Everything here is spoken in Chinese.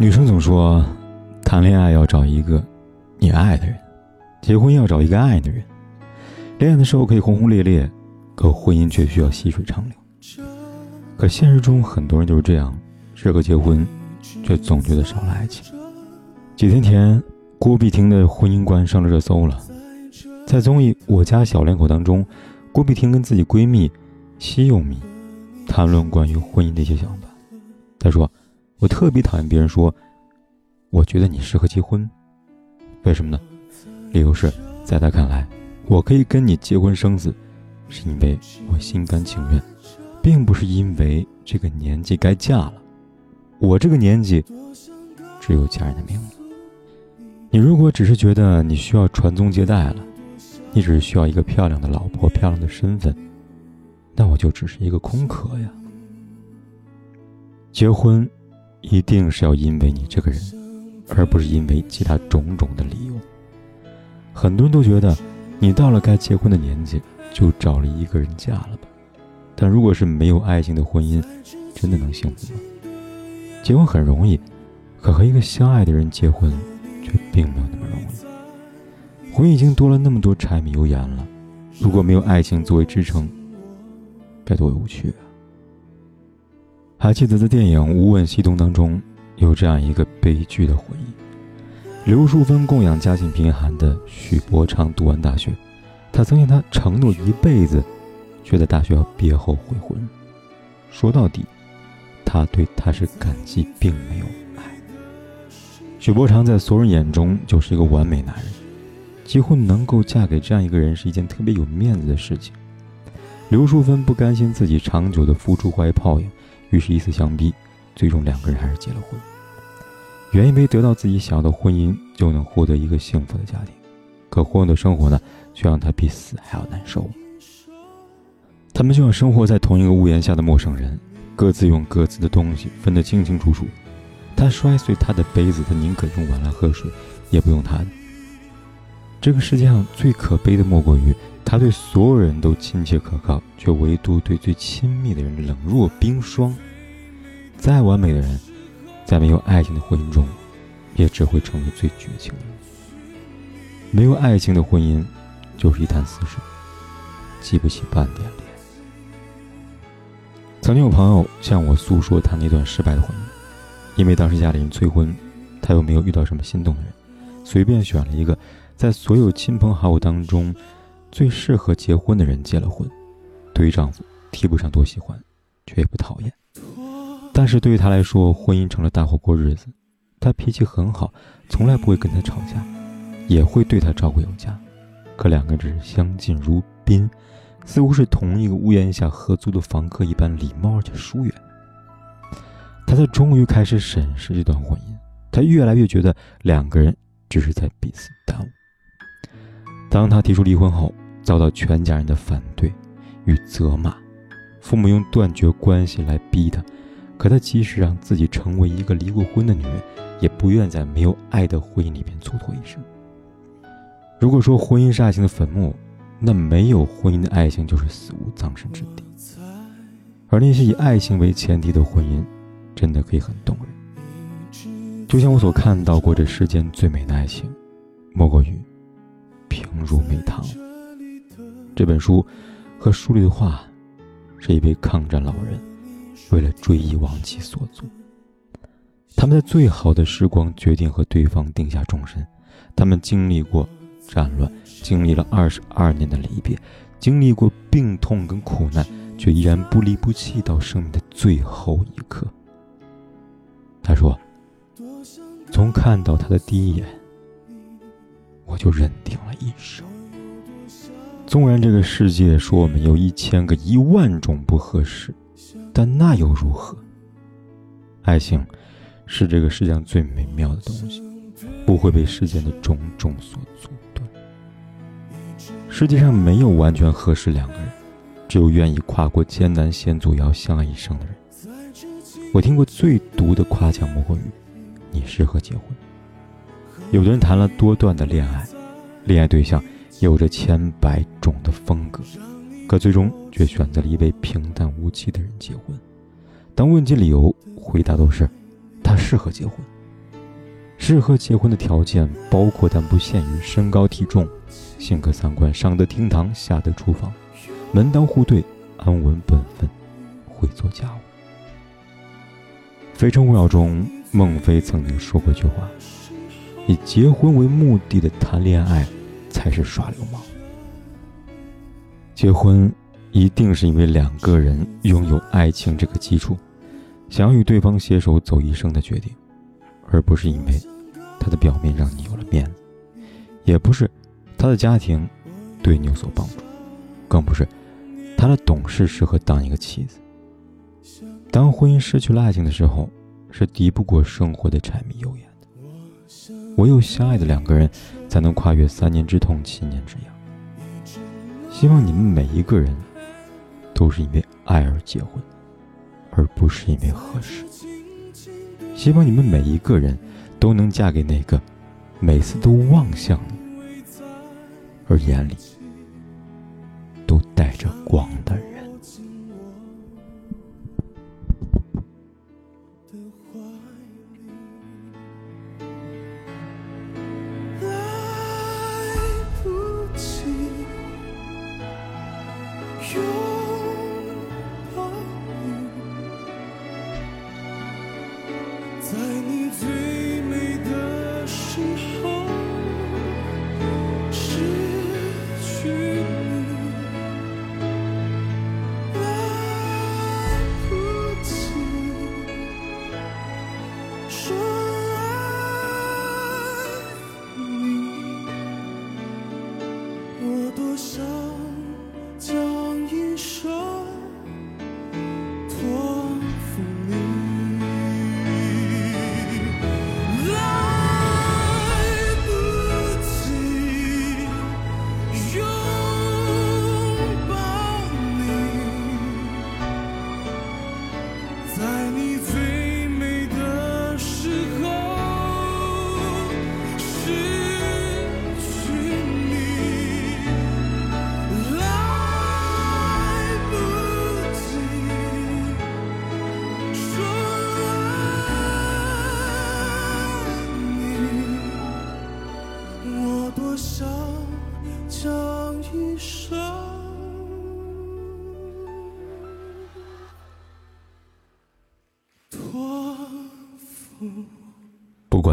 女生总说，谈恋爱要找一个你爱的人，结婚要找一个爱的人。恋爱的时候可以轰轰烈烈，可婚姻却需要细水长流。可现实中很多人就是这样，适合结婚，却总觉得少了爱情。几天前，郭碧婷的婚姻观上了热搜了。在综艺《我家小两口》当中，郭碧婷跟自己闺蜜西柚米谈论关于婚姻的一些想法。她说。我特别讨厌别人说，我觉得你适合结婚，为什么呢？理由是，在他看来，我可以跟你结婚生子，是因为我心甘情愿，并不是因为这个年纪该嫁了。我这个年纪，只有嫁人的命了。你如果只是觉得你需要传宗接代了，你只是需要一个漂亮的老婆、漂亮的身份，那我就只是一个空壳呀。结婚。一定是要因为你这个人，而不是因为其他种种的理由。很多人都觉得，你到了该结婚的年纪，就找了一个人嫁了吧。但如果是没有爱情的婚姻，真的能幸福吗？结婚很容易，可和一个相爱的人结婚，却并没有那么容易。婚姻已经多了那么多柴米油盐了，如果没有爱情作为支撑，该多无趣啊！还记得在电影《无问西东》当中，有这样一个悲剧的回忆：刘淑芬供养家境贫寒的许伯昌读完大学，他曾向他承诺一辈子，却在大学毕业后悔婚。说到底，他对他是感激，并没有爱。许伯昌在所有人眼中就是一个完美男人，几乎能够嫁给这样一个人是一件特别有面子的事情。刘淑芬不甘心自己长久的付出怀泡影。于是，以死相逼，最终两个人还是结了婚。原以为得到自己想要的婚姻就能获得一个幸福的家庭，可婚后的生活呢，却让他比死还要难受。他们就像生活在同一个屋檐下的陌生人，各自用各自的东西分得清清楚楚。他摔碎他的杯子，他宁可用碗来喝水，也不用他的。这个世界上最可悲的，莫过于。他对所有人都亲切可靠，却唯独对最亲密的人冷若冰霜。再完美的人，在没有爱情的婚姻中，也只会成为最绝情的人。没有爱情的婚姻，就是一潭死水，激不起半点涟。曾经有朋友向我诉说他那段失败的婚姻，因为当时家里人催婚，他又没有遇到什么心动的人，随便选了一个在所有亲朋好友当中。最适合结婚的人结了婚，对于丈夫提不上多喜欢，却也不讨厌。但是对于他来说，婚姻成了大伙过日子。他脾气很好，从来不会跟他吵架，也会对他照顾有加。可两个人只是相敬如宾，似乎是同一个屋檐下合租的房客一般礼貌而且疏远。他才终于开始审视这段婚姻，他越来越觉得两个人只是在彼此耽误。当他提出离婚后，遭到全家人的反对与责骂，父母用断绝关系来逼他。可他即使让自己成为一个离过婚的女人，也不愿在没有爱的婚姻里边蹉跎一生。如果说婚姻是爱情的坟墓，那没有婚姻的爱情就是死无葬身之地。而那些以爱情为前提的婚姻，真的可以很动人。就像我所看到过这世间最美的爱情，莫过于。如美棠。这本书和书里的话，是一位抗战老人为了追忆亡妻所作。他们在最好的时光决定和对方定下终身。他们经历过战乱，经历了二十二年的离别，经历过病痛跟苦难，却依然不离不弃到生命的最后一刻。他说：“从看到他的第一眼。”就认定了一生。纵然这个世界说我们有一千个、一万种不合适，但那又如何？爱情是这个世界上最美妙的东西，不会被世间的种种所阻断。世界上没有完全合适两个人，只有愿意跨过艰难险阻要相爱一生的人。我听过最毒的夸奖莫过于“你适合结婚”。有的人谈了多段的恋爱，恋爱对象有着千百种的风格，可最终却选择了一位平淡无奇的人结婚。当问及理由，回答都是他适合结婚。适合结婚的条件包括但不限于身高体重、性格三观、上得厅堂下得厨房、门当户对、安稳本分、会做家务。《非诚勿扰》中，孟非曾经说过一句话。以结婚为目的的谈恋爱，才是耍流氓。结婚一定是因为两个人拥有爱情这个基础，想要与对方携手走一生的决定，而不是因为他的表面让你有了面子，也不是他的家庭对你有所帮助，更不是他的懂事适合当一个妻子。当婚姻失去了爱情的时候，是敌不过生活的柴米油盐。唯有相爱的两个人，才能跨越三年之痛、七年之痒。希望你们每一个人，都是因为爱而结婚，而不是因为合适。希望你们每一个人，都能嫁给那个每次都望向你，而眼里都带着光